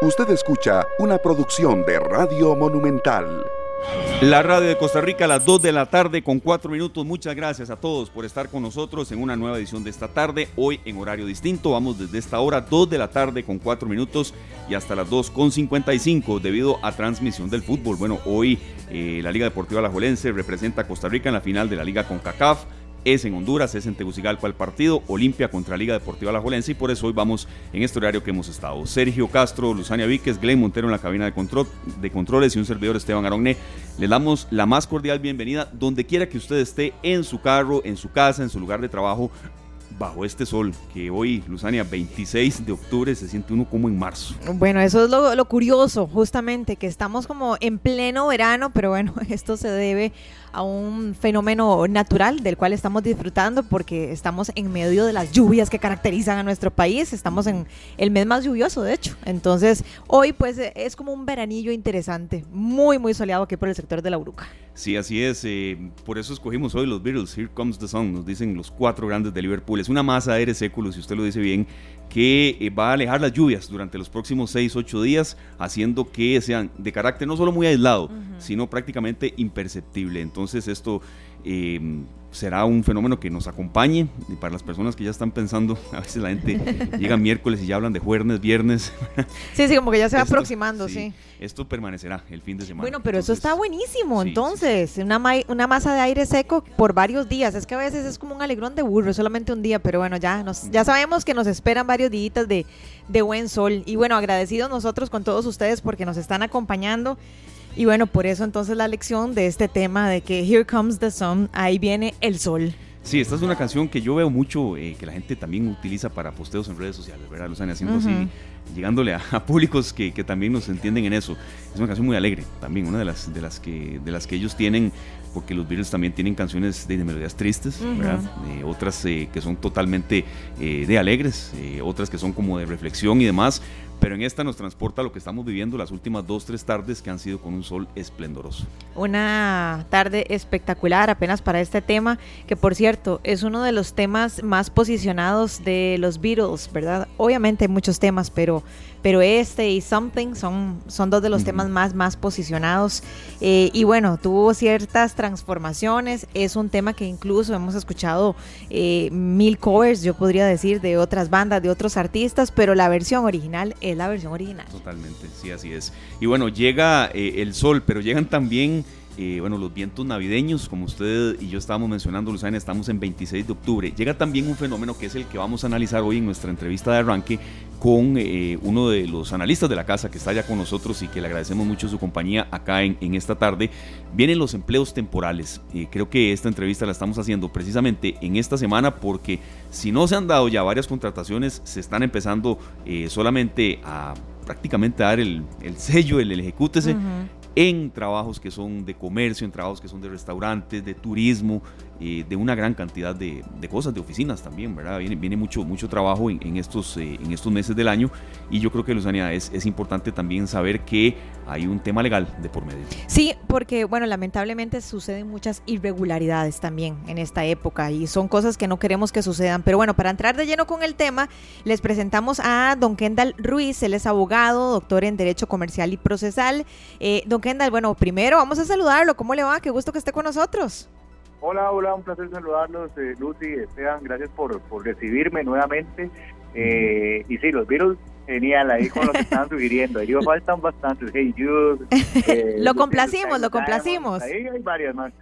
Usted escucha una producción de Radio Monumental. La radio de Costa Rica a las 2 de la tarde con 4 minutos. Muchas gracias a todos por estar con nosotros en una nueva edición de esta tarde. Hoy en horario distinto. Vamos desde esta hora 2 de la tarde con 4 minutos y hasta las 2 con 55 debido a transmisión del fútbol. Bueno, hoy eh, la Liga Deportiva Alajuelense representa a Costa Rica en la final de la Liga con CACAF es en Honduras, es en Tegucigalpa el partido, Olimpia contra Liga Deportiva La Jolense y por eso hoy vamos en este horario que hemos estado. Sergio Castro, Luzania Víquez, Glenn Montero en la cabina de, control, de controles y un servidor Esteban Aronne. Le damos la más cordial bienvenida donde quiera que usted esté, en su carro, en su casa, en su lugar de trabajo, bajo este sol, que hoy, Luzania, 26 de octubre, se siente uno como en marzo. Bueno, eso es lo, lo curioso, justamente, que estamos como en pleno verano, pero bueno, esto se debe a un fenómeno natural del cual estamos disfrutando porque estamos en medio de las lluvias que caracterizan a nuestro país, estamos en el mes más lluvioso de hecho, entonces hoy pues es como un veranillo interesante, muy muy soleado aquí por el sector de la Uruca. Sí, así es, eh, por eso escogimos hoy los Beatles, Here Comes the Sun, nos dicen los cuatro grandes de Liverpool, es una masa de aire si usted lo dice bien, que eh, va a alejar las lluvias durante los próximos 6, 8 días, haciendo que sean de carácter no solo muy aislado, sino prácticamente imperceptible. Entonces esto eh, será un fenómeno que nos acompañe y para las personas que ya están pensando, a veces la gente llega miércoles y ya hablan de jueves, viernes. Sí, sí, como que ya se va aproximando, sí, Esto permanecerá el fin de semana. Bueno, pero eso está buenísimo, entonces, Una, una masa de aire seco por varios días, es que a veces es como un alegrón de burro, solamente un día, pero bueno, ya, nos, ya sabemos que nos esperan varios días de, de buen sol y bueno, agradecidos nosotros con todos ustedes porque nos están acompañando. Y bueno, por eso entonces la lección de este tema de que Here Comes the Sun, ahí viene el sol. Sí, esta es una canción que yo veo mucho eh, que la gente también utiliza para posteos en redes sociales, ¿verdad? Lo están haciendo así, llegándole a, públicos que, que, también nos entienden en eso. Es una canción muy alegre también, una de las, de las, que, de las que ellos tienen, porque los Beatles también tienen canciones de, melodías tristes, ¿verdad? Eh, otras eh, que son totalmente de alegres, otras que son como de reflexión y demás pero en esta nos transporta lo que estamos viviendo las últimas dos, tres tardes que han sido con un sol esplendoroso. Una tarde espectacular apenas para este tema, que por cierto es uno de los temas más posicionados de los Beatles, ¿verdad? Obviamente hay muchos temas, pero pero este y Something son, son dos de los temas más, más posicionados. Eh, y bueno, tuvo ciertas transformaciones, es un tema que incluso hemos escuchado eh, mil covers, yo podría decir, de otras bandas, de otros artistas, pero la versión original es la versión original. Totalmente, sí, así es. Y bueno, llega eh, el sol, pero llegan también eh, bueno, los vientos navideños, como usted y yo estábamos mencionando, Luzana, estamos en 26 de octubre. Llega también un fenómeno que es el que vamos a analizar hoy en nuestra entrevista de arranque con eh, uno de los analistas de la casa que está ya con nosotros y que le agradecemos mucho su compañía acá en, esta tarde. Vienen los empleos temporales. Eh, creo que esta entrevista la estamos haciendo precisamente en esta semana porque si no se han dado ya varias contrataciones, se están empezando solamente a prácticamente dar el, sello, el, el ejecútese en trabajos que son de comercio, en trabajos que son de restaurantes, de turismo, eh, de una gran cantidad de, cosas, de oficinas también, ¿verdad? Viene, viene mucho, mucho trabajo en, estos, eh, en estos meses del año y yo creo que, Luzania, es, es importante también saber que hay un tema legal de por medio. Sí, porque, bueno, lamentablemente suceden muchas irregularidades también en esta época y son cosas que no queremos que sucedan. Pero bueno, para entrar de lleno con el tema, les presentamos a don Kendall Ruiz, él es abogado, doctor en Derecho Comercial y Procesal. Eh, don Kendall, bueno, primero vamos a saludarlo, ¿cómo le va? Qué gusto que esté con nosotros. Hola, hola, un placer saludarlos, eh, Lucy, Esteban, gracias por, por recibirme nuevamente. Eh, y sí, los virus genial ahí con lo que están sugiriendo. Ellos faltan bastantes. Hey eh, lo complacimos, lo complacimos. Ahí hay varias más.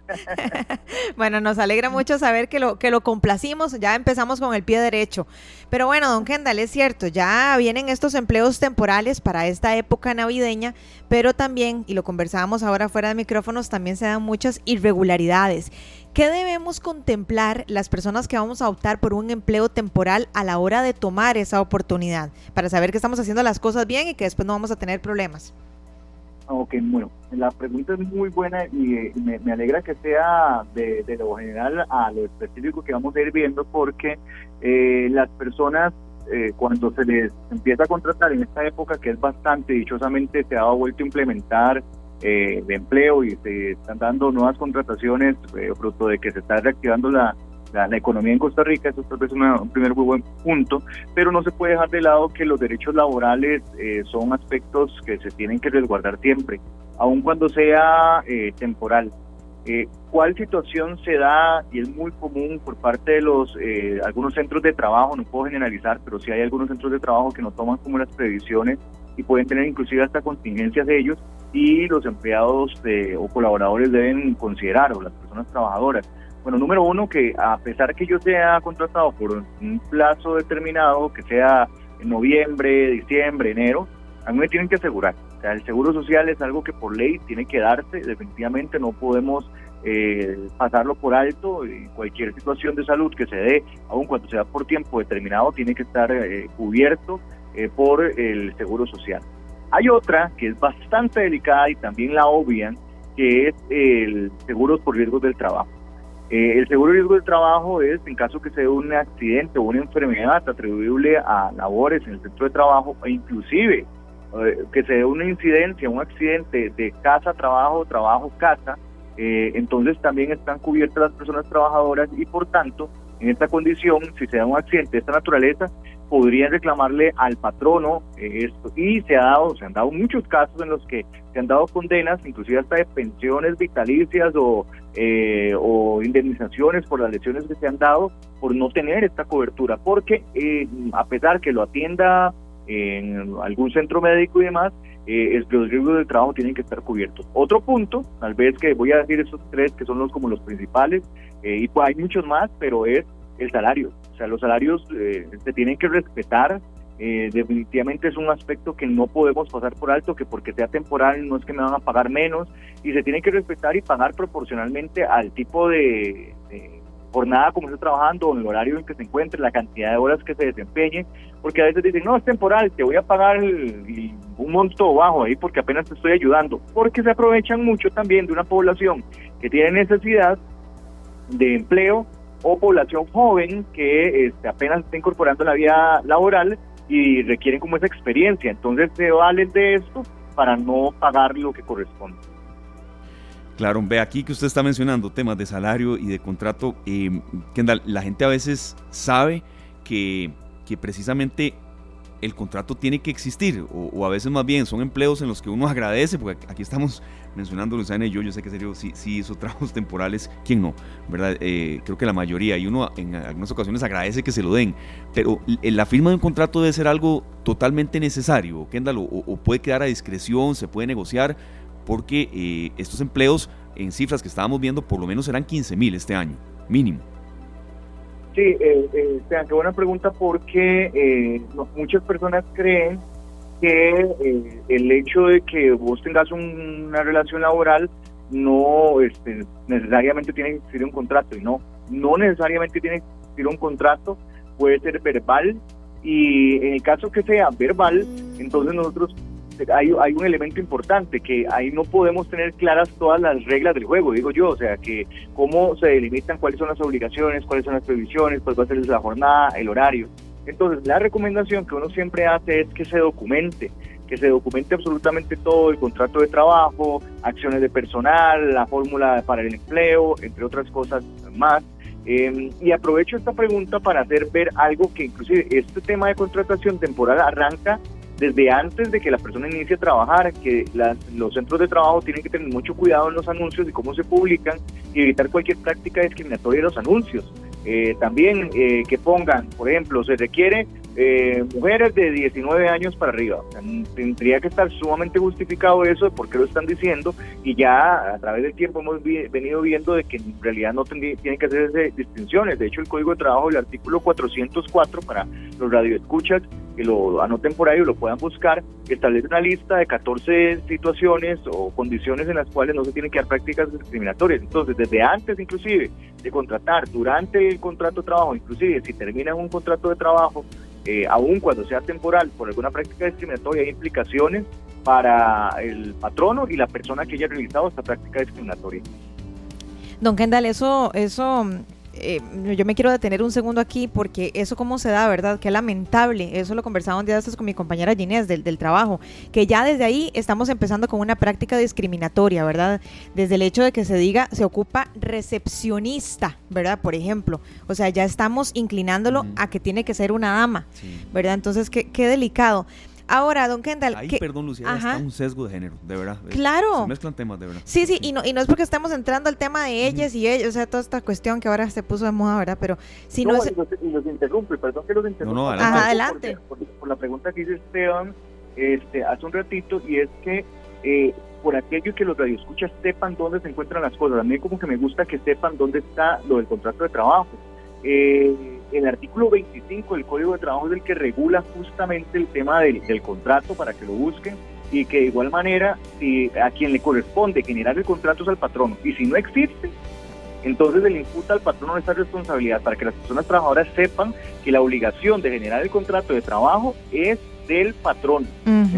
bueno, nos alegra mucho saber que lo, que lo complacimos. Ya empezamos con el pie derecho. Pero bueno, don Kendall, es cierto, ya vienen estos empleos temporales para esta época navideña, pero también, y lo conversábamos ahora fuera de micrófonos, también se dan muchas irregularidades. ¿Qué debemos contemplar las personas que vamos a optar por un empleo temporal a la hora de tomar esa oportunidad para saber que estamos haciendo las cosas bien y que después no vamos a tener problemas? Ok, bueno, la pregunta es muy buena y eh, me, alegra que sea de, lo general a lo específico que vamos a ir viendo porque eh, las personas eh, cuando se les empieza a contratar en esta época que es bastante dichosamente se ha vuelto a implementar eh, de empleo y se están dando nuevas contrataciones, eh, fruto de que se está reactivando la, la, economía en Costa Rica, eso tal vez es un primer muy buen punto, pero no se puede dejar de lado que los derechos laborales eh, son aspectos que se tienen que resguardar siempre, aun cuando sea eh, temporal. Eh, ¿Cuál situación se da y es muy común por parte de los algunos centros de trabajo? No puedo generalizar, pero sí hay algunos centros de trabajo que no toman como las previsiones y pueden tener inclusive hasta contingencias de ellos y los empleados o colaboradores deben considerar o las personas trabajadoras bueno, número uno, que a pesar que yo sea contratado por un plazo determinado, que sea en noviembre, diciembre, enero, a mí me tienen que asegurar. O sea, el seguro social es algo que por ley tiene que darse, definitivamente no podemos eh, pasarlo por alto. Cualquier situación de salud que se dé, aun cuando sea por tiempo determinado, tiene que estar eh, cubierto eh, por el seguro social. Hay otra que es bastante delicada y también la obvian, que es el seguro por riesgos del trabajo. Eh, el seguro de riesgo del trabajo es en caso que se dé un accidente o una enfermedad atribuible a labores en el centro de trabajo e inclusive eh, que se dé una incidencia, un accidente de casa, trabajo, trabajo, casa, eh, entonces también están cubiertas las personas trabajadoras y por tanto en esta condición, si se da un accidente de esta naturaleza, podrían reclamarle al patrono esto. Y se ha dado, se han dado muchos casos en los que se han dado condenas, inclusive hasta de pensiones vitalicias o eh, o indemnizaciones por las lesiones que se han dado por no tener esta cobertura, porque eh, a pesar que lo atienda en algún centro médico y demás, eh, los riesgos del trabajo tienen que estar cubiertos. Otro punto, tal vez que voy a decir esos tres que son los como los principales, eh, y pues hay muchos más, pero es el salario. O sea, los salarios se tienen que respetar, eh, definitivamente es un aspecto que no podemos pasar por alto, que porque sea temporal no es que me van a pagar menos y se tiene que respetar y pagar proporcionalmente al tipo de, jornada como esté trabajando, en el horario en que se encuentre, la cantidad de horas que se desempeñe, porque a veces dicen, no, es temporal, te voy a pagar un monto bajo ahí porque apenas te estoy ayudando, porque se aprovechan mucho también de una población que tiene necesidad de empleo o población joven que este, apenas está incorporando la vida laboral y requieren como esa experiencia. Entonces se valen de esto para no pagar lo que corresponde. Claro, ve aquí que usted está mencionando temas de salario y de contrato. Eh, Kendall, la gente a veces sabe que, que precisamente el contrato tiene que existir, o, a veces más bien son empleos en los que uno agradece, porque aquí estamos mencionando Luciana y yo, yo sé que serio sí, hizo trabajos temporales, ¿quién no? ¿Verdad? Eh, creo que la mayoría, y uno en algunas ocasiones agradece que se lo den, pero la firma de un contrato debe ser algo totalmente necesario, Kendall, o, puede quedar a discreción, se puede negociar, porque eh, estos empleos en cifras que estábamos viendo por lo menos serán 15 mil este año, mínimo. Sí, eh, eh, qué buena pregunta porque eh, muchas personas creen que eh, el hecho de que vos tengas una relación laboral no este, necesariamente tiene que existir un contrato y no, no necesariamente tiene que existir un contrato, puede ser verbal y en el caso que sea verbal, entonces nosotros hay, hay un elemento importante, que ahí no podemos tener claras todas las reglas del juego, digo yo, o sea, que cómo se delimitan cuáles son las obligaciones, cuáles son las previsiones, cuál va a ser la jornada, el horario. Entonces, la recomendación que uno siempre hace es que se documente, que se documente absolutamente todo, el contrato de trabajo, acciones de personal, la fórmula para el empleo, entre otras cosas más. Em, y aprovecho esta pregunta para hacer ver algo que inclusive este tema de contratación temporal arranca desde antes de que la persona inicie a trabajar, que los centros de trabajo tienen que tener mucho cuidado en los anuncios y cómo se publican y evitar cualquier práctica discriminatoria en los anuncios. Eh, también eh, que pongan, por ejemplo, se requiere eh, mujeres de 19 años para arriba. tendría que estar sumamente justificado eso de por qué lo están diciendo y ya a través del tiempo hemos venido viendo de que en realidad no tienen que hacerse distinciones. De hecho, el Código de Trabajo, el artículo 404 para los radioescuchas, que lo anoten por ahí o lo puedan buscar, establece una lista de 14 situaciones o condiciones en las cuales no se tienen que dar prácticas discriminatorias. Entonces, desde antes inclusive de contratar, durante el contrato de trabajo, inclusive si termina un contrato de trabajo, eh, aun cuando sea temporal, por alguna práctica discriminatoria, hay implicaciones para el patrono y la persona que haya realizado esta práctica discriminatoria. Don Kendall, eso, eso eh, yo me quiero detener un segundo aquí porque eso cómo se da, ¿verdad? Qué lamentable. Eso lo conversaba un día con mi compañera Ginés del, del trabajo, que ya desde ahí estamos empezando con una práctica discriminatoria, ¿verdad? Desde el hecho de que se diga se ocupa recepcionista, ¿verdad? Por ejemplo. O sea, ya estamos inclinándolo a que tiene que ser una dama, ¿verdad? Entonces, qué, qué delicado. Ahora, don Kendall. Ahí, perdón, Lucía, está un sesgo de género, de verdad. Claro. Se mezclan temas, de verdad. Sí, sí, y no, y no es porque estamos entrando al tema de ellas y ellos, o sea, toda esta cuestión que ahora se puso de moda, ¿verdad? Pero si no. no y, los, y, los, interrumpe, perdón que los interrumpa. No, no, adelante. Ajá, adelante. Por, por, la pregunta que hizo Esteban este, hace un ratito, y es que. Eh, por aquello que los radioescuchas sepan dónde se encuentran las cosas. A mí como que me gusta que sepan dónde está lo del contrato de trabajo. Eh, el artículo 25 del Código de Trabajo es el que regula justamente el tema del, contrato para que lo busquen y que de igual manera si a quien le corresponde generar el contrato es al patrono y si no existe entonces se le imputa al patrono esa responsabilidad para que las personas trabajadoras sepan que la obligación de generar el contrato de trabajo es del patrón.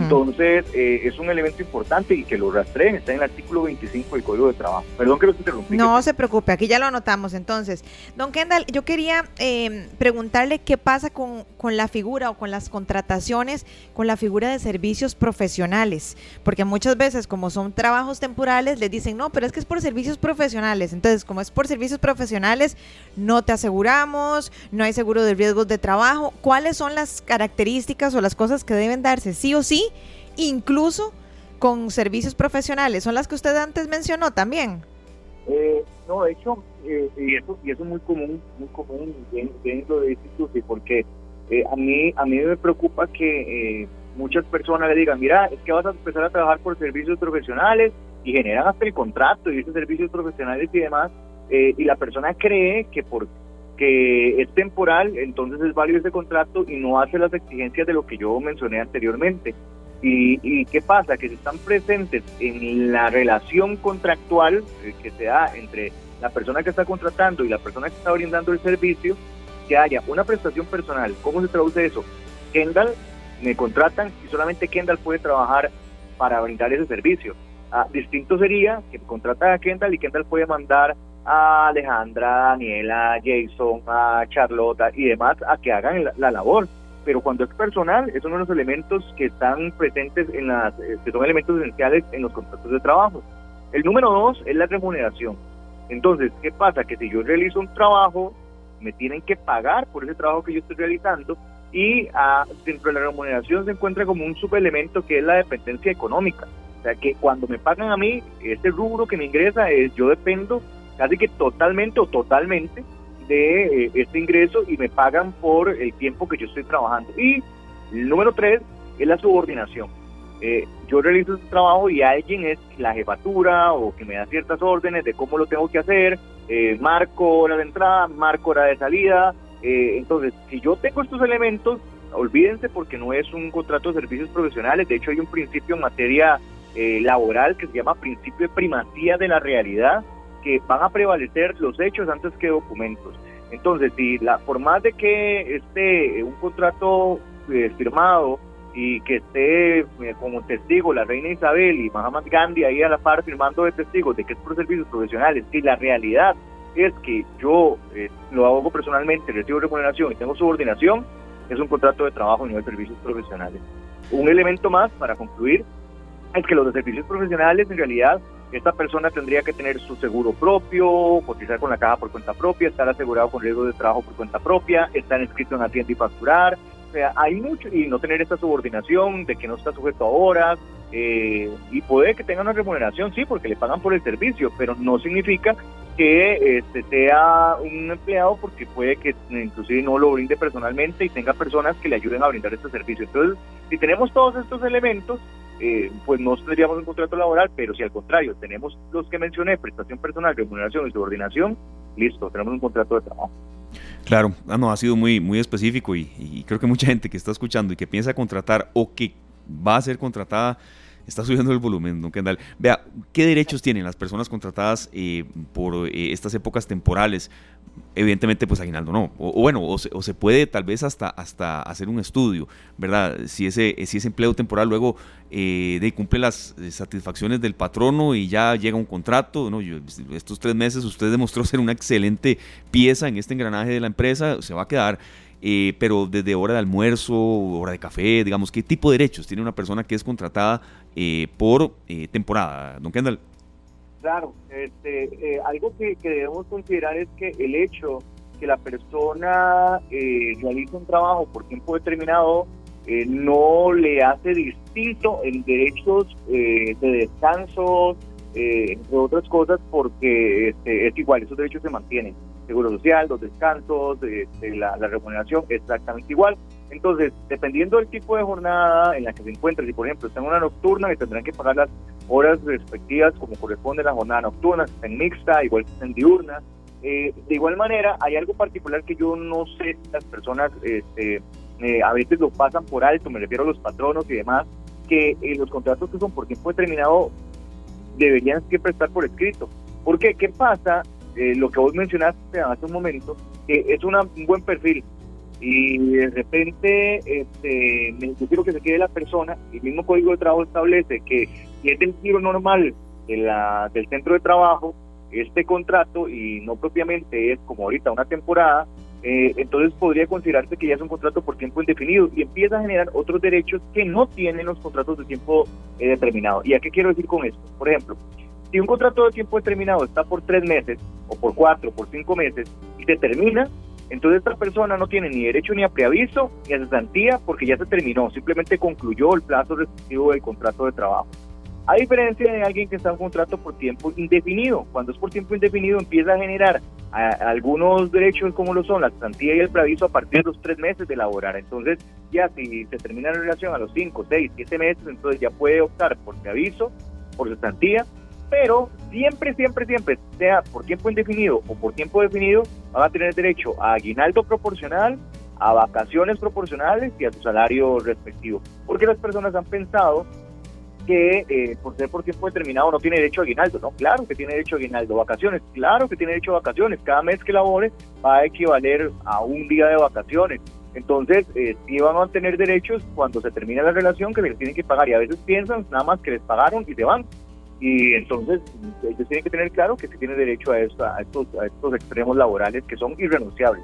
Entonces, eh, es un elemento importante y que lo rastreen, está en el artículo 25 del Código de Trabajo. Perdón que los interrumpí. No se preocupe, aquí ya lo anotamos entonces. Don Kendall, yo quería eh, preguntarle qué pasa con, con, la figura o con las contrataciones, con la figura de servicios profesionales, porque muchas veces como son trabajos temporales, les dicen, no, pero es que es por servicios profesionales. Entonces, como es por servicios profesionales, no te aseguramos, no hay seguro de riesgos de trabajo. ¿Cuáles son las características o las cosas que deben darse sí o sí, incluso con servicios profesionales. ¿Son las que usted antes mencionó también? Eh, no, de hecho, eh, y eso y es muy común, muy común dentro de institutos, porque eh, a mí a mí me preocupa que muchas personas le digan, mira, es que vas a empezar a trabajar por servicios profesionales y generan hasta el contrato y esos servicios profesionales y demás, y la persona cree que por que es temporal, entonces es válido ese contrato y no hace las exigencias de lo que yo mencioné anteriormente. ¿Y, y qué pasa? Que si están presentes en la relación contractual eh, que se da entre la persona que está contratando y la persona que está brindando el servicio, que haya una prestación personal. ¿Cómo se traduce eso? Kendall me contratan y solamente Kendall puede trabajar para brindar ese servicio. Ah, distinto sería que contratan a Kendall y Kendall puede mandar a Alejandra, a Daniela, a Jason, a Charlotte y demás a que hagan la, labor. Pero cuando es personal, es uno de los elementos que están presentes en las, que son elementos esenciales en los contratos de trabajo. El número dos es la remuneración. Entonces, ¿qué pasa? Que si yo realizo un trabajo, me tienen que pagar por ese trabajo que yo estoy realizando y a, dentro de la remuneración se encuentra como un subelemento que es la dependencia económica. O sea, que cuando me pagan a mí, este rubro que me ingresa es yo dependo casi que totalmente o totalmente de eh, este ingreso y me pagan por el tiempo que yo estoy trabajando. Y el número tres es la subordinación. Eh, yo realizo este trabajo y alguien es la jefatura o que me da ciertas órdenes de cómo lo tengo que hacer, eh, marco hora de entrada, marco hora de salida. Entonces, si yo tengo estos elementos, olvídense porque no es un contrato de servicios profesionales, de hecho hay un principio en materia laboral que se llama principio de primacía de la realidad, que van a prevalecer los hechos antes que documentos. Entonces, si la, por más de que esté un contrato eh, firmado y que esté eh, como testigo la reina Isabel y Mahatma Gandhi ahí a la par firmando de testigos de que es por servicios profesionales, si la realidad es que yo eh, lo hago personalmente, recibo remuneración y tengo subordinación, es un contrato de trabajo y no de servicios profesionales. Un elemento más para concluir es que los de servicios profesionales en realidad esta persona tendría que tener su seguro propio, cotizar con la caja por cuenta propia, estar asegurado con riesgo de trabajo por cuenta propia, estar inscrito en Hacienda y facturar. O sea, hay mucho, y no tener esta subordinación de que no está sujeto a horas, eh, y puede que tenga una remuneración, sí, porque le pagan por el servicio, pero no significa que este, sea un empleado porque puede que inclusive no lo brinde personalmente y tenga personas que le ayuden a brindar este servicio. Entonces, si tenemos todos estos elementos, eh, pues no tendríamos un contrato laboral, pero si al contrario tenemos los que mencioné, prestación personal, remuneración y subordinación, listo, tenemos un contrato de trabajo. Claro, ah, no, ha sido muy, muy específico y, y creo que mucha gente que está escuchando y que piensa contratar o que va a ser contratada Está subiendo el volumen, don Kendall. Vea, ¿qué derechos tienen las personas contratadas eh, por eh, estas épocas temporales? Evidentemente, pues aguinaldo no. O, bueno, o se, puede tal vez hasta, hasta hacer un estudio, ¿verdad? Si ese, si ese empleo temporal luego eh, de, cumple las satisfacciones del patrono y ya llega un contrato, ¿no? estos tres meses usted demostró ser una excelente pieza en este engranaje de la empresa, se va a quedar. Eh, pero desde hora de almuerzo, hora de café, digamos, ¿qué tipo de derechos tiene una persona que es contratada eh, por eh, temporada, don Kendall? Claro, este, algo que, debemos considerar es que el hecho que la persona realiza un trabajo por tiempo determinado no le hace distinto en derechos de descanso, entre otras cosas, porque este, es igual, esos derechos se mantienen seguro social, los descansos, este, la, remuneración, exactamente igual. Entonces, dependiendo del tipo de jornada en la que se encuentre, si por ejemplo está en una nocturna, y tendrán que pagar las horas respectivas como corresponde a la jornada nocturna, si está en mixta, igual que está en diurna. Eh, de igual manera, hay algo particular que yo no sé si las personas este, eh, a veces lo pasan por alto, me refiero a los patronos y demás, que eh, los contratos que son por tiempo determinado deberían siempre estar por escrito. ¿Por qué? ¿Qué pasa eh, lo que vos mencionaste hace un momento, que es un buen perfil y de repente este, yo quiero que se quede la persona, el mismo código de trabajo establece que si es el giro normal de la, del centro de trabajo, este contrato y no propiamente es como ahorita una temporada, eh, entonces podría considerarse que ya es un contrato por tiempo indefinido y empieza a generar otros derechos que no tienen los contratos de tiempo eh, determinado. ¿Y a qué quiero decir con esto? Por ejemplo, si un contrato de tiempo determinado está por tres meses, o por cuatro, por cinco meses, y se termina, entonces esta persona no tiene ni derecho ni a preaviso ni a cesantía porque ya se terminó, simplemente concluyó el plazo restrictivo del contrato de trabajo. A diferencia de alguien que está en un contrato por tiempo indefinido, cuando es por tiempo indefinido empieza a generar algunos derechos como lo son la cesantía y el preaviso a partir de los tres meses de laborar. Entonces ya si se termina la relación a los cinco, seis, siete meses, entonces ya puede optar por preaviso, por cesantía pero siempre, siempre, siempre, sea por tiempo indefinido o por tiempo definido, van a tener derecho a aguinaldo proporcional, a vacaciones proporcionales y a su salario respectivo. Porque las personas han pensado que eh, por ser por tiempo determinado no tiene derecho a aguinaldo. No, claro que tiene derecho a aguinaldo. Vacaciones, claro que tiene derecho a vacaciones. Cada mes que labore va a equivaler a un día de vacaciones. Entonces, eh, sí van a tener derechos cuando se termina la relación que les tienen que pagar. Y a veces piensan nada más que les pagaron y se van y entonces ellos tienen que tener claro que se tiene derecho a, esto, a, estos, a estos extremos laborales que son irrenunciables.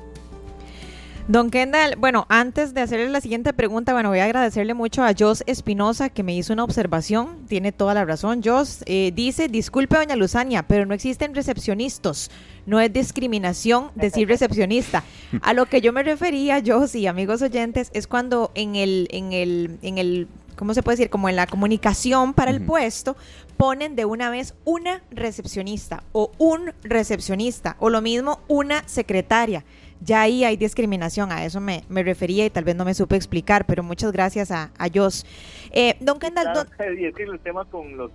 Don Kendall, bueno, antes de hacerle la siguiente pregunta, bueno, voy a agradecerle mucho a Jos Espinosa que me hizo una observación, tiene toda la razón. Jos eh, dice, disculpe doña Luzania, pero no existen recepcionistas, no es discriminación decir recepcionista. A lo que yo me refería, Jos y amigos oyentes, es cuando en el, en el, en el ¿cómo se puede decir? Como en la comunicación para el puesto, ponen de una vez una recepcionista o un recepcionista o lo mismo una secretaria. Ya ahí hay discriminación, a eso me, refería y tal vez no me supe explicar, pero muchas gracias a, a Jos. Eh, don Kendall, es que el tema, con los,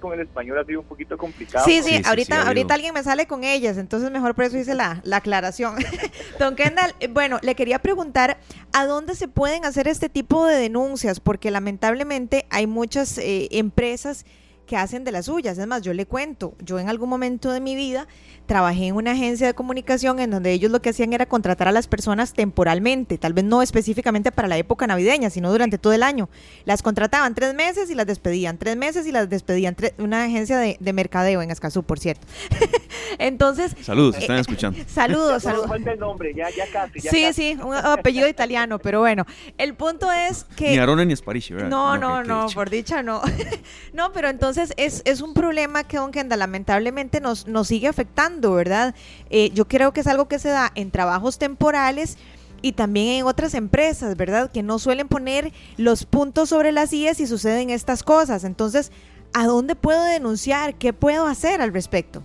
con el español ha sido un poquito complicado. Sí, sí, ahorita, ahorita alguien me sale con ellas, entonces mejor por eso hice la, la aclaración. don Kendall, eh, bueno, le quería preguntar, ¿a dónde se pueden hacer este tipo de denuncias? Porque lamentablemente hay muchas eh, empresas que hacen de las suyas. Es más, yo le cuento, yo en algún momento de mi vida trabajé en una agencia de comunicación en donde ellos lo que hacían era contratar a las personas temporalmente, tal vez no específicamente para la época navideña, sino durante todo el año. Las contrataban tres meses y las despedían, tres meses y las despedían. Una agencia de, mercadeo en Escazú, por cierto. Entonces... Saludos, están eh, escuchando. Saludos, saludos. el nombre, ya, ya casi. sí, sí, un apellido italiano, pero bueno, el punto es que... Ni Arona ni Sparici, ¿verdad? No, no, no, por dicha no. no, pero entonces es, es un problema que Don Kenda lamentablemente nos, nos sigue afectando ¿verdad? Eh, yo creo que es algo que se da en trabajos temporales y también en otras empresas, ¿verdad? Que no suelen poner los puntos sobre las IES y suceden estas cosas. Entonces, ¿a dónde puedo denunciar? ¿Qué puedo hacer al respecto?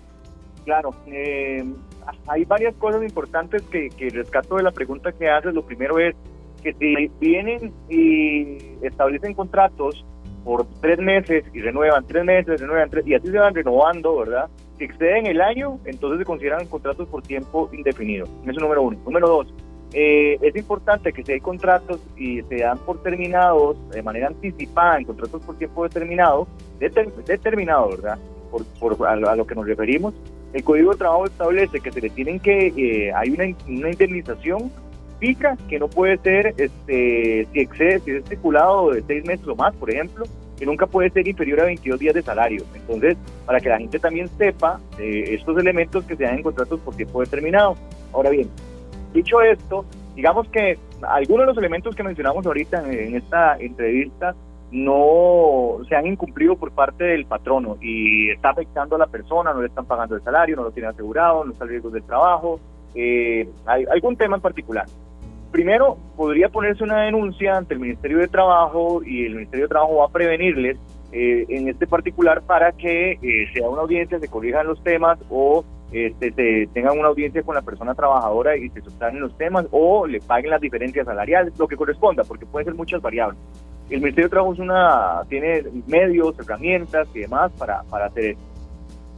Claro, eh, hay varias cosas importantes que, que rescato de la pregunta que haces. Lo primero es que si vienen y establecen contratos por tres meses y renuevan tres meses, renuevan tres, y así se van renovando, ¿verdad? Si exceden el año, entonces se consideran contratos por tiempo indefinido. Eso número uno. Número dos, eh, es importante que si hay contratos y se dan por terminados de manera anticipada en contratos por tiempo determinado, determinado, ¿verdad? Por, a, lo que nos referimos, el Código de Trabajo establece que se le tienen que, eh, hay una indemnización que no puede ser, este, si excede, si es estipulado de seis meses o más, por ejemplo, que nunca puede ser inferior a 22 días de salario. Entonces, para que la gente también sepa de estos elementos que se dan en contratos por tiempo determinado. Ahora bien, Dicho esto, digamos que algunos de los elementos que mencionamos ahorita en, esta entrevista no se han incumplido por parte del patrono y está afectando a la persona, no le están pagando el salario, no lo tiene asegurado, no está en riesgo del trabajo, eh, hay algún tema en particular. Primero, podría ponerse una denuncia ante el Ministerio de Trabajo y el Ministerio de Trabajo va a prevenirles eh, en este particular para que eh, sea una audiencia, se corrijan los temas o este, se tengan una audiencia con la persona trabajadora y se sustanen los temas o le paguen las diferencias salariales, lo que corresponda, porque pueden ser muchas variables. El Ministerio de Trabajo es una, tiene medios, herramientas y demás para, para hacer eso.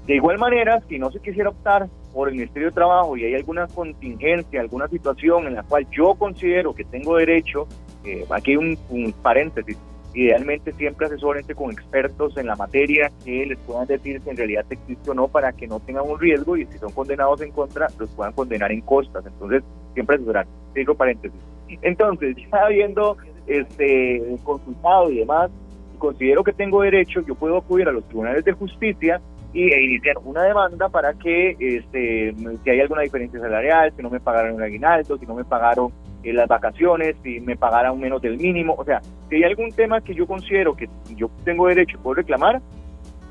De igual manera, si no se quisiera optar por el Ministerio de Trabajo y hay alguna contingencia, alguna situación en la cual yo considero que tengo derecho, eh, aquí hay un, un paréntesis, Idealmente siempre asesórense con expertos en la materia que les puedan decir si en realidad existe o no para que no tengan un riesgo y si son condenados en contra, los puedan condenar en costas. Entonces, siempre asesorar. Digo paréntesis. Entonces, ya habiendo este, consultado y demás, considero que tengo derecho, yo puedo acudir a los tribunales de justicia y, e iniciar una demanda para que este, si hay alguna diferencia salarial, si no me pagaron un aguinaldo, si no me pagaron eh, las vacaciones, si me pagaran menos del mínimo, o sea, si hay algún tema que yo considero que yo tengo derecho y puedo reclamar,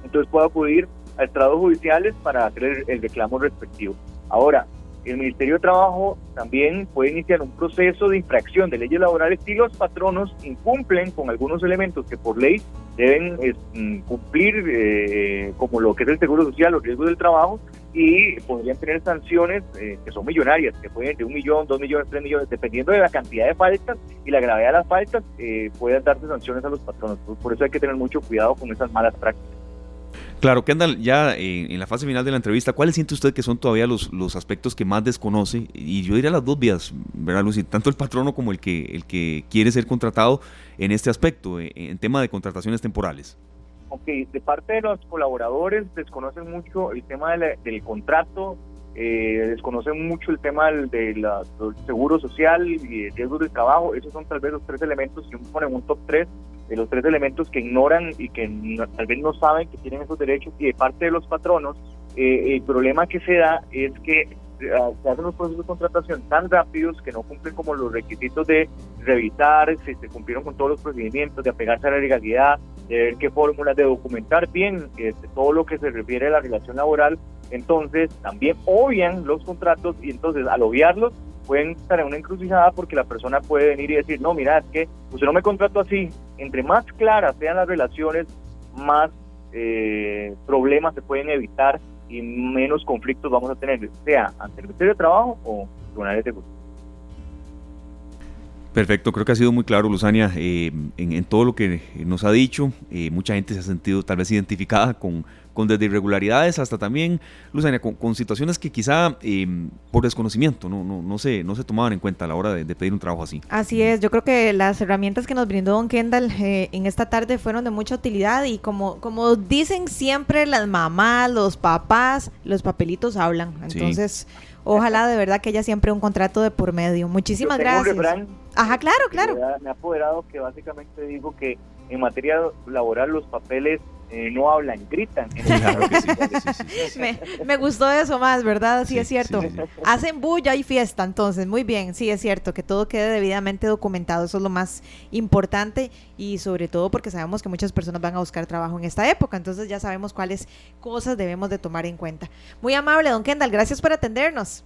entonces puedo acudir a estrados judiciales para hacer el reclamo respectivo. Ahora, el Ministerio de Trabajo también puede iniciar un proceso de infracción de leyes laborales si los patronos incumplen con algunos elementos que por ley deben mm, cumplir, eh, como lo que es el seguro social, los riesgos del trabajo, y podrían tener sanciones eh, que son millonarias, que pueden de un millón, dos millones, tres millones, dependiendo de la cantidad de faltas y la gravedad de las faltas, eh, pueden darse sanciones a los patronos. Por eso hay que tener mucho cuidado con esas malas prácticas. Claro, Kendall, ya en, la fase final de la entrevista, ¿cuáles siente usted que son todavía los, los aspectos que más desconoce? Y yo diría las dos vías, ¿verdad, Lucy? Tanto el patrono como el que, el que quiere ser contratado en este aspecto, en, en tema de contrataciones temporales. Ok, de parte de los colaboradores desconocen mucho el tema del contrato, eh, desconocen mucho el tema del, de seguro social y el riesgo del trabajo. Esos son tal vez los tres elementos, si uno pone un top 3, de los tres elementos que ignoran y que tal vez no saben que tienen esos derechos y de parte de los patronos, eh, el problema que se da es que eh, se hacen los procesos de contratación tan rápidos que no cumplen como los requisitos de revisar si se cumplieron con todos los procedimientos, de apegarse a la legalidad, de ver qué fórmulas, de documentar bien este, todo lo que se refiere a la relación laboral. Entonces, también obvian los contratos y entonces al obviarlos pueden estar en una encrucijada porque la persona puede venir y decir, no, mira, es que usted no me contrató así. Entre más claras sean las relaciones, más eh, problemas se pueden evitar y menos conflictos vamos a tener, sea ante el Ministerio de Trabajo o tribunales de justicia. Perfecto, creo que ha sido muy claro, Luzania, eh, en, todo lo que nos ha dicho. Eh, mucha gente se ha sentido tal vez identificada con, con desde irregularidades hasta también, Luzania, con, situaciones que quizá em, por desconocimiento no, no, no, se, no se tomaban en cuenta a la hora de, pedir un trabajo así. Así es, yo creo que las herramientas que nos brindó Don Kendall eh, en esta tarde fueron de mucha utilidad y como, como dicen siempre las mamás, los papás, los papelitos hablan. Entonces... Ojalá de verdad que haya siempre un contrato de por medio. Muchísimas gracias. Ajá, claro, claro. Me ha apoderado que básicamente digo que en materia laboral los papeles eh, no hablan, gritan. me, gustó eso más, ¿verdad? Sí, es cierto. Hacen bulla y fiesta, entonces, muy bien, sí, es cierto, que todo quede debidamente documentado, eso es lo más importante y sobre todo porque sabemos que muchas personas van a buscar trabajo en esta época, entonces ya sabemos cuáles cosas debemos de tomar en cuenta. Muy amable, don Kendall, gracias por atendernos.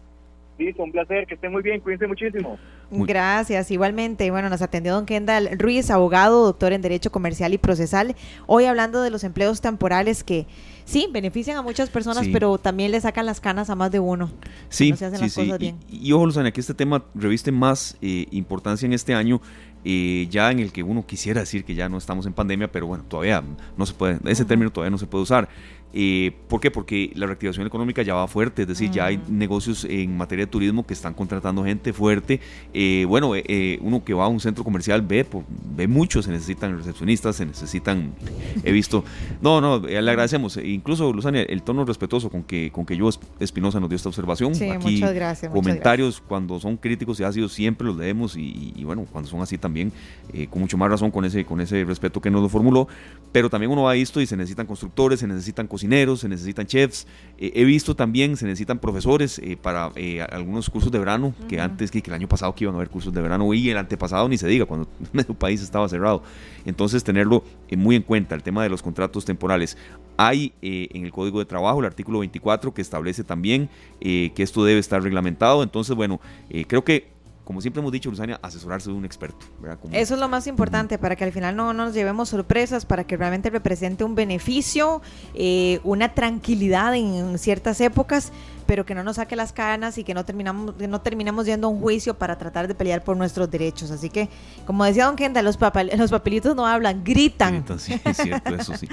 Sí, un placer, que esté muy bien, cuídense muchísimo. Gracias, igualmente. Bueno, nos atendió don Kendall Ruiz, abogado, doctor en Derecho Comercial y Procesal. Hoy hablando de los empleos temporales que sí, benefician a muchas personas, pero también le sacan las canas a más de uno. Sí, sí, sí. Y, y, ojo, Luzania, que este tema reviste más eh, importancia en este año eh, ya en el que uno quisiera decir que ya no estamos en pandemia, pero bueno, todavía no se puede, ese término todavía no se puede usar. Eh, ¿Por qué? Porque la reactivación económica ya va fuerte, es decir, ya hay negocios en materia de turismo que están contratando gente fuerte. Eh, bueno, eh, uno que va a un centro comercial ve, ve mucho, se necesitan recepcionistas, se necesitan, he visto, no, no, le agradecemos, incluso Luzania, el tono respetuoso con que, con que yo Espinosa nos dio esta observación. Sí, Aquí, muchas gracias. Comentarios cuando son críticos y ácidos siempre los leemos y, bueno, cuando son así también, con mucho más razón con ese, con ese respeto que nos lo formuló, pero también uno va a esto y se necesitan constructores, se necesitan se necesitan chefs. Eh, he visto también, se necesitan profesores eh, para eh, algunos cursos de verano, que antes que, el año pasado que iban a haber cursos de verano y el antepasado ni se diga, cuando medio país estaba cerrado. Entonces, tenerlo muy en cuenta, el tema de los contratos temporales. Hay en el Código de Trabajo el artículo 24 que establece también que esto debe estar reglamentado. Entonces, bueno, creo que como siempre hemos dicho, Luzania, asesorarse de un experto. Eso es lo más importante, para que al final no, nos llevemos sorpresas, para que realmente represente un beneficio, eh, una tranquilidad en ciertas épocas pero que no nos saque las canas y que no terminamos no terminemos yendo a un juicio para tratar de pelear por nuestros derechos. Así que, como decía Don Kendall, los, los papelitos no hablan, gritan. sí, es cierto, eso sí.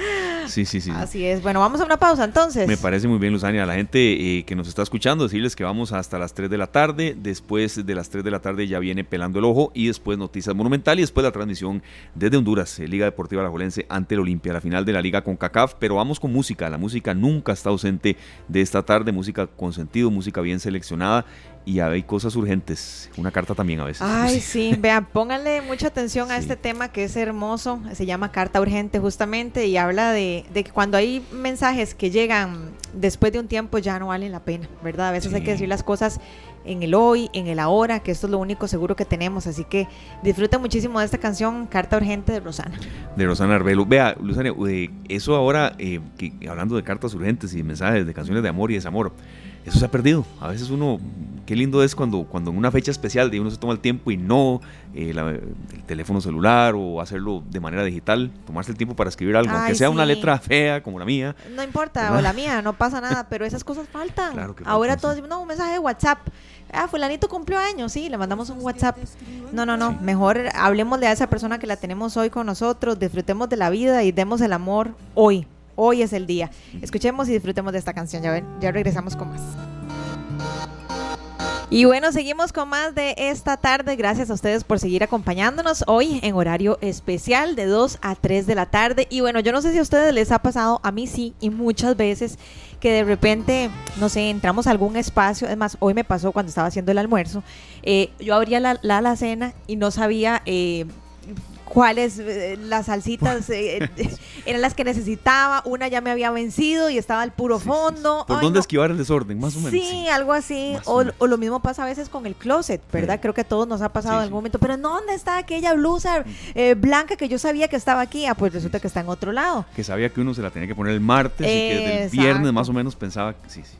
Sí, sí, sí. Así es. Bueno, vamos a una pausa entonces. Me parece muy bien, Luzania. A la gente eh, que nos está escuchando, decirles que vamos hasta las 3 de la tarde. Después de las 3 de la tarde ya viene Pelando el Ojo y después Noticias Monumental y después la transmisión desde Honduras, eh, Liga Deportiva La Jolense ante el Olimpia, la final de la Liga con CACAF. Pero vamos con música. La música nunca está ausente de esta tarde. Música con sentido, música bien seleccionada y hay cosas urgentes. Una carta también a veces. Ay, sí, vean, pónganle mucha atención a este tema que es hermoso. Se llama Carta Urgente justamente y habla de, que cuando hay mensajes que llegan después de un tiempo ya no valen la pena, ¿verdad? A veces hay que decir las cosas en el hoy, en el ahora, que esto es lo único seguro que tenemos. Así que disfruten muchísimo de esta canción, Carta Urgente de Rosana. De Rosana Arbelo. Vea, Luzania, eh, eso ahora, eh, que, hablando de cartas urgentes y mensajes de canciones de amor y desamor, eso se ha perdido. A veces uno, qué lindo es cuando, cuando en una fecha especial de uno se toma el tiempo y no eh, el teléfono celular o hacerlo de manera digital, tomarse el tiempo para escribir algo, aunque sea una letra fea como la mía. No importa, o la mía, no pasa nada, pero esas cosas faltan. Ahora todos dicen, no, un mensaje de WhatsApp. Ah, fulanito cumplió años, sí, le mandamos un WhatsApp. No, no, no, mejor hablemos de esa persona que la tenemos hoy con nosotros, disfrutemos de la vida y demos el amor hoy. Hoy es el día. Escuchemos y disfrutemos de esta canción. Ya ven, ya regresamos con más. Y bueno, seguimos con más de esta tarde. Gracias a ustedes por seguir acompañándonos hoy en horario especial de 2 a 3 de la tarde. Y bueno, yo no sé si a ustedes les ha pasado, a mí sí, y muchas veces que de repente, no sé, entramos a algún espacio. Es más, hoy me pasó cuando estaba haciendo el almuerzo. Eh, yo abría la, la alacena y no sabía... Eh, cuáles eh, las salsitas eh, eran las que necesitaba, una ya me había vencido y estaba al puro fondo. ¿Por dónde esquivar el desorden, más o menos? Sí, algo así. O, lo mismo pasa a veces con el closet, ¿verdad? Creo que a todos nos ha pasado en algún momento. Pero ¿dónde está aquella blusa eh, blanca que yo sabía que estaba aquí? Ah, pues resulta que está en otro lado. Que sabía que uno se la tenía que poner el martes y que el viernes más o menos pensaba que sí, sí.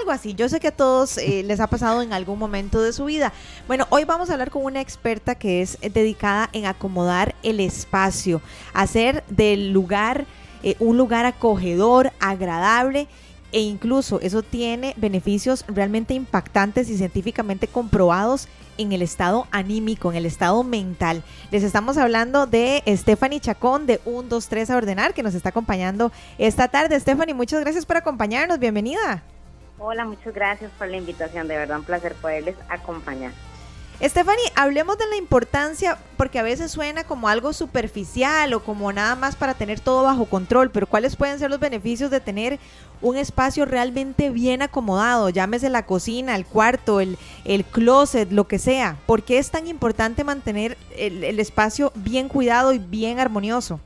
Algo así. Yo sé que a todos les ha pasado en algún momento de su vida. Bueno, hoy vamos a hablar con una experta que es dedicada en acomodar el espacio, hacer del lugar eh, un lugar acogedor, agradable e incluso eso tiene beneficios realmente impactantes y científicamente comprobados en el estado anímico, en el estado mental. Les estamos hablando de Stephanie Chacón de 1, 2, 3 a ordenar que nos está acompañando esta tarde. Stephanie, muchas gracias por acompañarnos, bienvenida. Hola, muchas gracias por la invitación, de verdad un placer poderles acompañar. Stephanie, hablemos de la importancia, porque a veces suena como algo superficial o como nada más para tener todo bajo control, pero ¿cuáles pueden ser los beneficios de tener un espacio realmente bien acomodado? Llámese la cocina, el cuarto, el, el closet, lo que sea. ¿Por qué es tan importante mantener el espacio bien cuidado y bien armonioso?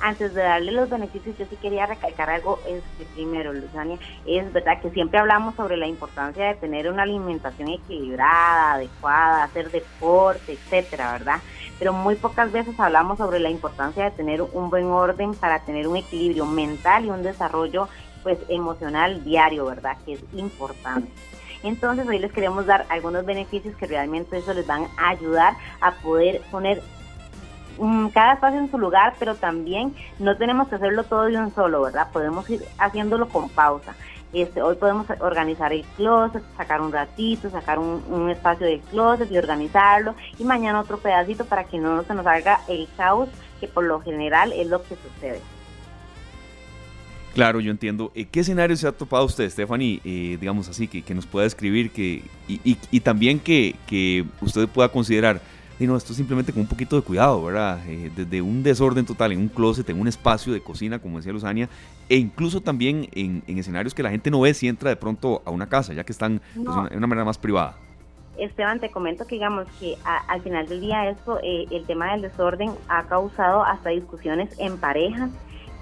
Antes de darle los beneficios, yo sí quería recalcar algo este, primero, Luzania. Es verdad que siempre hablamos sobre la importancia de tener una alimentación equilibrada, adecuada, hacer deporte, etcétera, ¿verdad? Pero muy pocas veces hablamos sobre la importancia de tener un buen orden para tener un equilibrio mental y un desarrollo pues emocional diario, ¿verdad? Que es importante. Entonces hoy les queremos dar algunos beneficios que realmente eso les van a ayudar a poder poner cada espacio en su lugar, pero también no tenemos que hacerlo todo de un solo, ¿verdad? Podemos ir haciéndolo con pausa. Este, hoy podemos organizar el closet, sacar un ratito, sacar un, espacio del closet y organizarlo, y mañana otro pedacito para que no se nos haga el caos, que por lo general es lo que sucede. Claro, yo entiendo. Eh, ¿Qué escenario se ha topado usted, Stephanie? Eh, digamos así, que, nos pueda describir que, y, también que, que usted pueda considerar y no, esto simplemente con un poquito de cuidado, ¿verdad? Eh, desde un desorden total en un closet, en un espacio de cocina, como decía Luzania, e incluso también en, escenarios que la gente no ve si entra de pronto a una casa, ya que están pues, de una manera más privada. Esteban, te comento que digamos que al final del día esto, eh, el tema del desorden ha causado hasta discusiones en parejas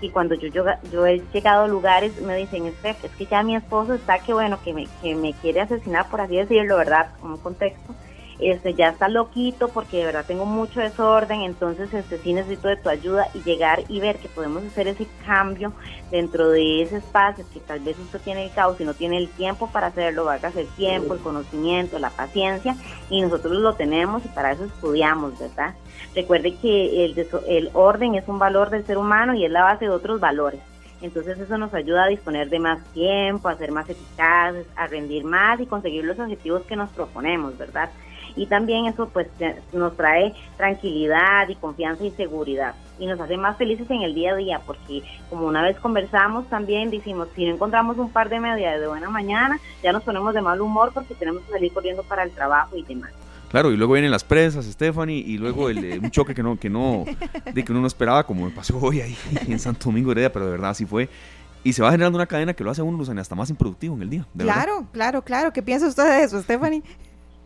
y cuando yo, yo, yo he llegado a lugares me dicen, es que ya mi esposo está que bueno, que me, que me quiere asesinar, por así decirlo, ¿verdad? Como contexto este ya está loquito porque de verdad tengo mucho desorden, entonces este sí necesito de tu ayuda y llegar y ver que podemos hacer ese cambio dentro de ese espacio que tal vez usted tiene el caos y no tiene el tiempo para hacerlo, a el tiempo, el conocimiento, la paciencia y nosotros lo tenemos y para eso estudiamos, ¿verdad? Recuerde que el, el orden es un valor del ser humano y es la base de otros valores. Entonces eso nos ayuda a disponer de más tiempo, a ser más eficaces, a rendir más y conseguir los objetivos que nos proponemos, ¿verdad? Y también eso pues nos trae tranquilidad y confianza y seguridad y nos hace más felices en el día a día porque como una vez conversamos también decimos si no encontramos un par de medias de buena mañana ya nos ponemos de mal humor porque tenemos que salir corriendo para el trabajo y demás. Claro, y luego vienen las presas, Stephanie, y luego el, un choque que no, que no, de que uno no esperaba, como me pasó hoy ahí en Santo Domingo Heredia, pero de verdad así fue. Y se va generando una cadena que lo hace a uno hasta más improductivo en el día. claro, claro, claro. ¿Qué piensa usted de eso, Stephanie?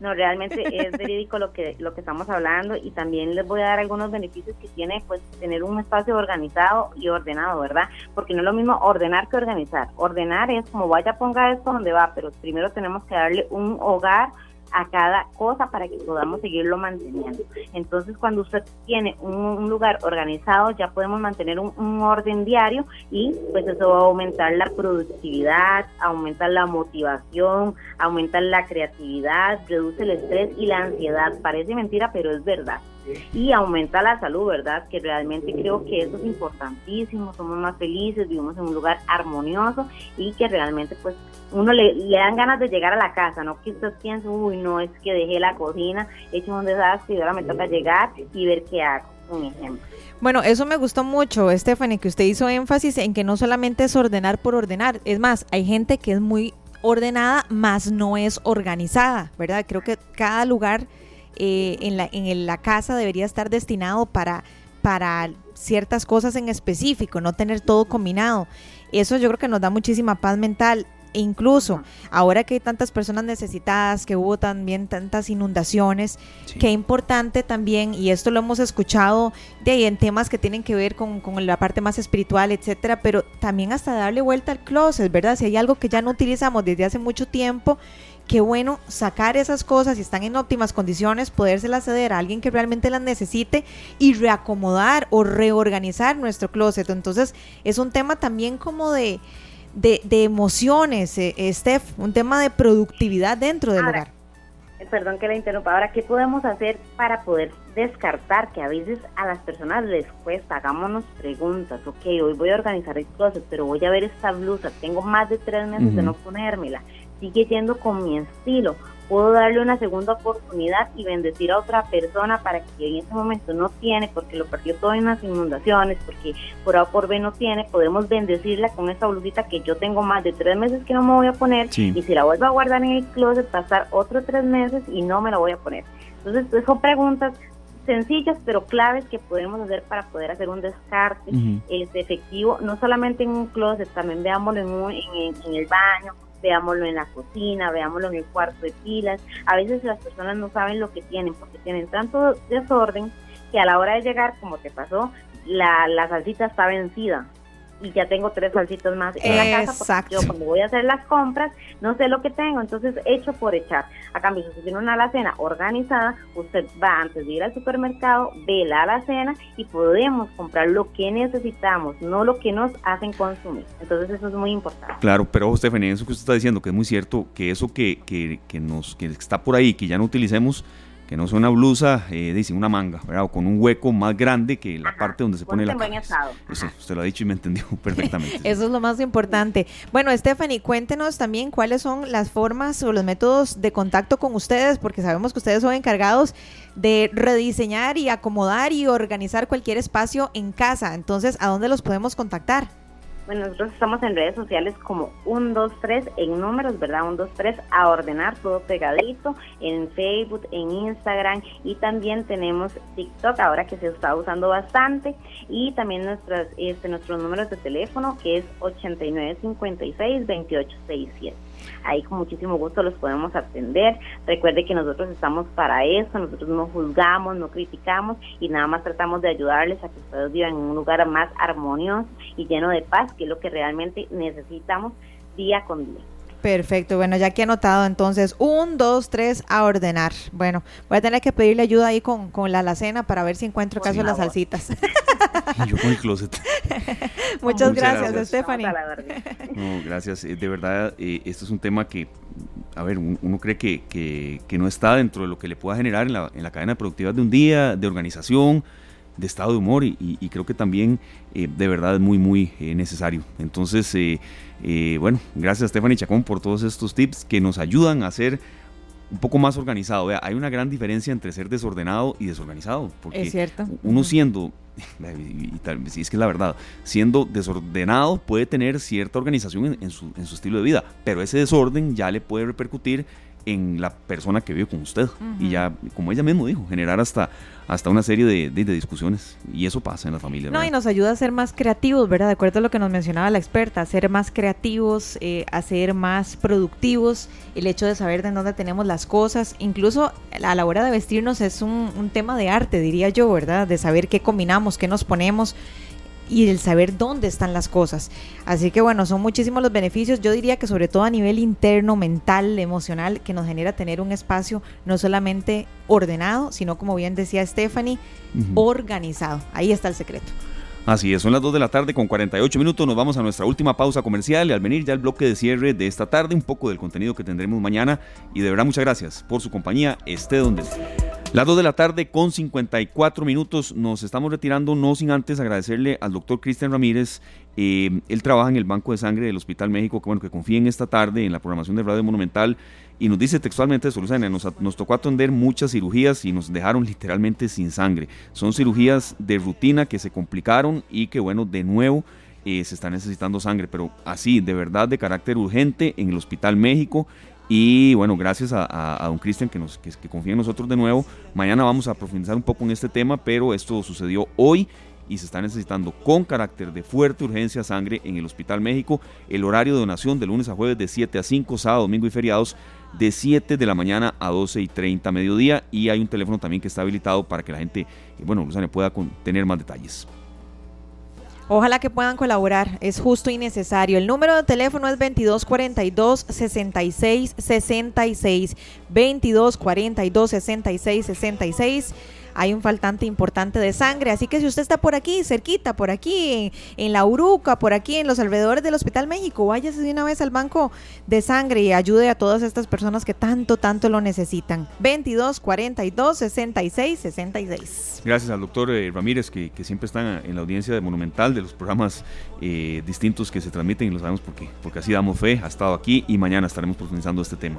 No, realmente es verídico lo que lo que estamos hablando y también les voy a dar algunos beneficios que tiene pues tener un espacio organizado y ordenado, ¿verdad? Porque no es lo mismo ordenar que organizar. Ordenar es como vaya ponga esto donde va, pero primero tenemos que darle un hogar a cada cosa para que podamos seguirlo manteniendo. Entonces, cuando usted tiene un, lugar organizado, ya podemos mantener un, orden diario y pues eso va a aumentar la productividad, aumentar la motivación, aumentar la creatividad, reduce el estrés y la ansiedad. Parece mentira, pero es verdad y aumenta la salud, ¿verdad? Que realmente creo que eso es importantísimo, somos más felices, vivimos en un lugar armonioso y que realmente pues uno le, le dan ganas de llegar a la casa, no que usted piense, uy, no, es que dejé la cocina, he hecho un desastre y ahora me toca llegar y ver qué hago, un ejemplo. Bueno, eso me gustó mucho, Stephanie, que usted hizo énfasis en que no solamente es ordenar por ordenar, es más, hay gente que es muy ordenada, más no es organizada, ¿verdad? Creo que cada lugar eh, en, la, en la casa debería estar destinado para, para ciertas cosas en específico, no tener todo combinado. Eso yo creo que nos da muchísima paz mental. E incluso ahora que hay tantas personas necesitadas, que hubo también tantas inundaciones, qué importante también, y esto lo hemos escuchado de ahí en temas que tienen que ver con, con, la parte más espiritual, etcétera, pero también hasta darle vuelta al closet, ¿verdad? Si hay algo que ya no utilizamos desde hace mucho tiempo, qué bueno sacar esas cosas y están en óptimas condiciones, podérselas ceder a alguien que realmente las necesite y reacomodar o reorganizar nuestro closet. Entonces es un tema también como de, de, emociones, eh, eh, Steph, un tema de productividad dentro del hogar. Eh, perdón que la interrumpa. Ahora, ¿qué podemos hacer para poder descartar que a veces a las personas les cuesta? Hagámonos preguntas. Ok, hoy voy a organizar el closet, pero voy a ver esta blusa. Tengo más de tres meses de no ponérmela sigue yendo con mi estilo. Puedo darle una segunda oportunidad y bendecir a otra persona para que en ese momento no tiene, porque lo perdió todo en las inundaciones, porque por A por B no tiene, podemos bendecirla con esa blusita que yo tengo más de tres meses que no me voy a poner y si la vuelvo a guardar en el closet pasar otros tres meses y no me la voy a poner. Entonces, pues, son preguntas sencillas pero claves que podemos hacer para poder hacer un descarte este, efectivo, no solamente en un closet, también veámoslo en, en, en el baño, veámoslo en la cocina, veámoslo en el cuarto de pilas. A veces las personas no saben lo que tienen porque tienen tanto desorden que a la hora de llegar, como te pasó, la, la salsita está vencida. Y ya tengo tres salsitas más en la casa porque yo cuando voy a hacer las compras no sé lo que tengo, entonces hecho por echar. A cambio, si usted tiene una alacena organizada, usted va antes de ir al supermercado, ve la alacena y podemos comprar lo que necesitamos, no lo que nos hacen consumir. Entonces eso es muy importante. Claro, pero Stephanie, eso que usted está diciendo, que es muy cierto, que eso que, que, que nos, que está por ahí, que ya no utilicemos, que no sea una blusa, eh, dice una manga, ¿verdad? O con un hueco más grande que la parte donde se pone la estado. Eso, usted lo ha dicho y me entendió perfectamente. Eso es lo más importante. Bueno, Stephanie, cuéntenos también cuáles son las formas o los métodos de contacto con ustedes, porque sabemos que ustedes son encargados de rediseñar y acomodar y organizar cualquier espacio en casa. Entonces, ¿a dónde los podemos contactar? Bueno, nosotros estamos en redes sociales como 123 en números, ¿verdad? 123 a ordenar todo pegadito en Facebook, en Instagram y también tenemos TikTok ahora que se está usando bastante y también nuestras, este, nuestros números de teléfono que es 8956 2867. Ahí con muchísimo gusto los podemos atender. Recuerde que nosotros estamos para eso, nosotros no juzgamos, no criticamos y nada más tratamos de ayudarles a que ustedes vivan en un lugar más armonioso y lleno de paz, que es lo que realmente necesitamos día con día. Perfecto, bueno, ya que he anotado entonces, un, dos, tres, a ordenar. Bueno, voy a tener que pedirle ayuda ahí con, con la alacena para ver si encuentro caso las salsitas. yo con el closet. Muchas, gracias, Stephanie. No, gracias. Eh, de verdad, eh, esto es un tema que, a ver, uno cree que, que, no está dentro de lo que le pueda generar en la, en la cadena productiva de un día, de organización, de estado de humor y, creo que también eh, de verdad es muy, muy necesario. Entonces, bueno, gracias Stephanie Chacón por todos estos tips que nos ayudan a ser un poco más organizado. Vea, hay una gran diferencia entre ser desordenado y desorganizado. Porque es cierto. Uno siendo y, tal, si es que es la verdad, siendo desordenado puede tener cierta organización en, su, en, su, estilo de vida, pero ese desorden ya le puede repercutir en la persona que vive con usted. Y ya, como ella mismo dijo, generar hasta, hasta una serie de, discusiones. Y eso pasa en la familia. No, y nos ayuda a ser más creativos, ¿verdad? De acuerdo a lo que nos mencionaba la experta, a ser más creativos, eh, a ser más productivos, el hecho de saber de dónde tenemos las cosas, incluso a la hora de vestirnos es un, un tema de arte, diría yo, ¿verdad? De saber qué combinamos, qué nos ponemos y el saber dónde están las cosas. Así que bueno, son muchísimos los beneficios. Yo diría que sobre todo a nivel interno, mental, emocional, que nos genera tener un espacio no solamente ordenado, sino como bien decía Stephanie, organizado. Ahí está el secreto. Así es, son las 2 de la tarde con 48 minutos, nos vamos a nuestra última pausa comercial y al venir ya el bloque de cierre de esta tarde, un poco del contenido que tendremos mañana y de verdad muchas gracias por su compañía, esté donde esté. Las 2 de la tarde con 54 minutos nos estamos retirando, no sin antes agradecerle al doctor Cristian Ramírez. Eh, él trabaja en el Banco de Sangre del Hospital México, que bueno, que confíen esta tarde en la programación de Radio Monumental y nos dice textualmente, Solucena, nos, nos tocó atender muchas cirugías y nos dejaron literalmente sin sangre. Son cirugías de rutina que se complicaron y que bueno, de nuevo eh, se está necesitando sangre, pero así, de verdad, de carácter urgente en el Hospital México. Y bueno, gracias a, don Cristian que, nos, que, confía en nosotros de nuevo. Mañana vamos a profundizar un poco en este tema, pero esto sucedió hoy y se está necesitando con carácter de fuerte urgencia sangre en el Hospital México. El horario de donación de lunes a jueves de 7 a 5, sábado, domingo y feriados de 7 de la mañana a 12 y 30 mediodía. Y hay un teléfono también que está habilitado para que la gente, bueno, pueda tener más detalles. Ojalá que puedan colaborar, es justo y necesario. El número de teléfono es 2242 66 66 2242 66 66 hay un faltante importante de sangre. Así que si usted está por aquí, cerquita, por aquí, en, la Uruca, por aquí, en los alrededores del Hospital México, váyase de una vez al banco de sangre y ayude a todas estas personas que tanto, tanto lo necesitan. 22 42 66 66. Gracias al doctor eh, Ramírez, que, siempre está en la audiencia de Monumental, de los programas eh, distintos que se transmiten y lo sabemos porque, porque así damos fe. Ha estado aquí y mañana estaremos profundizando este tema.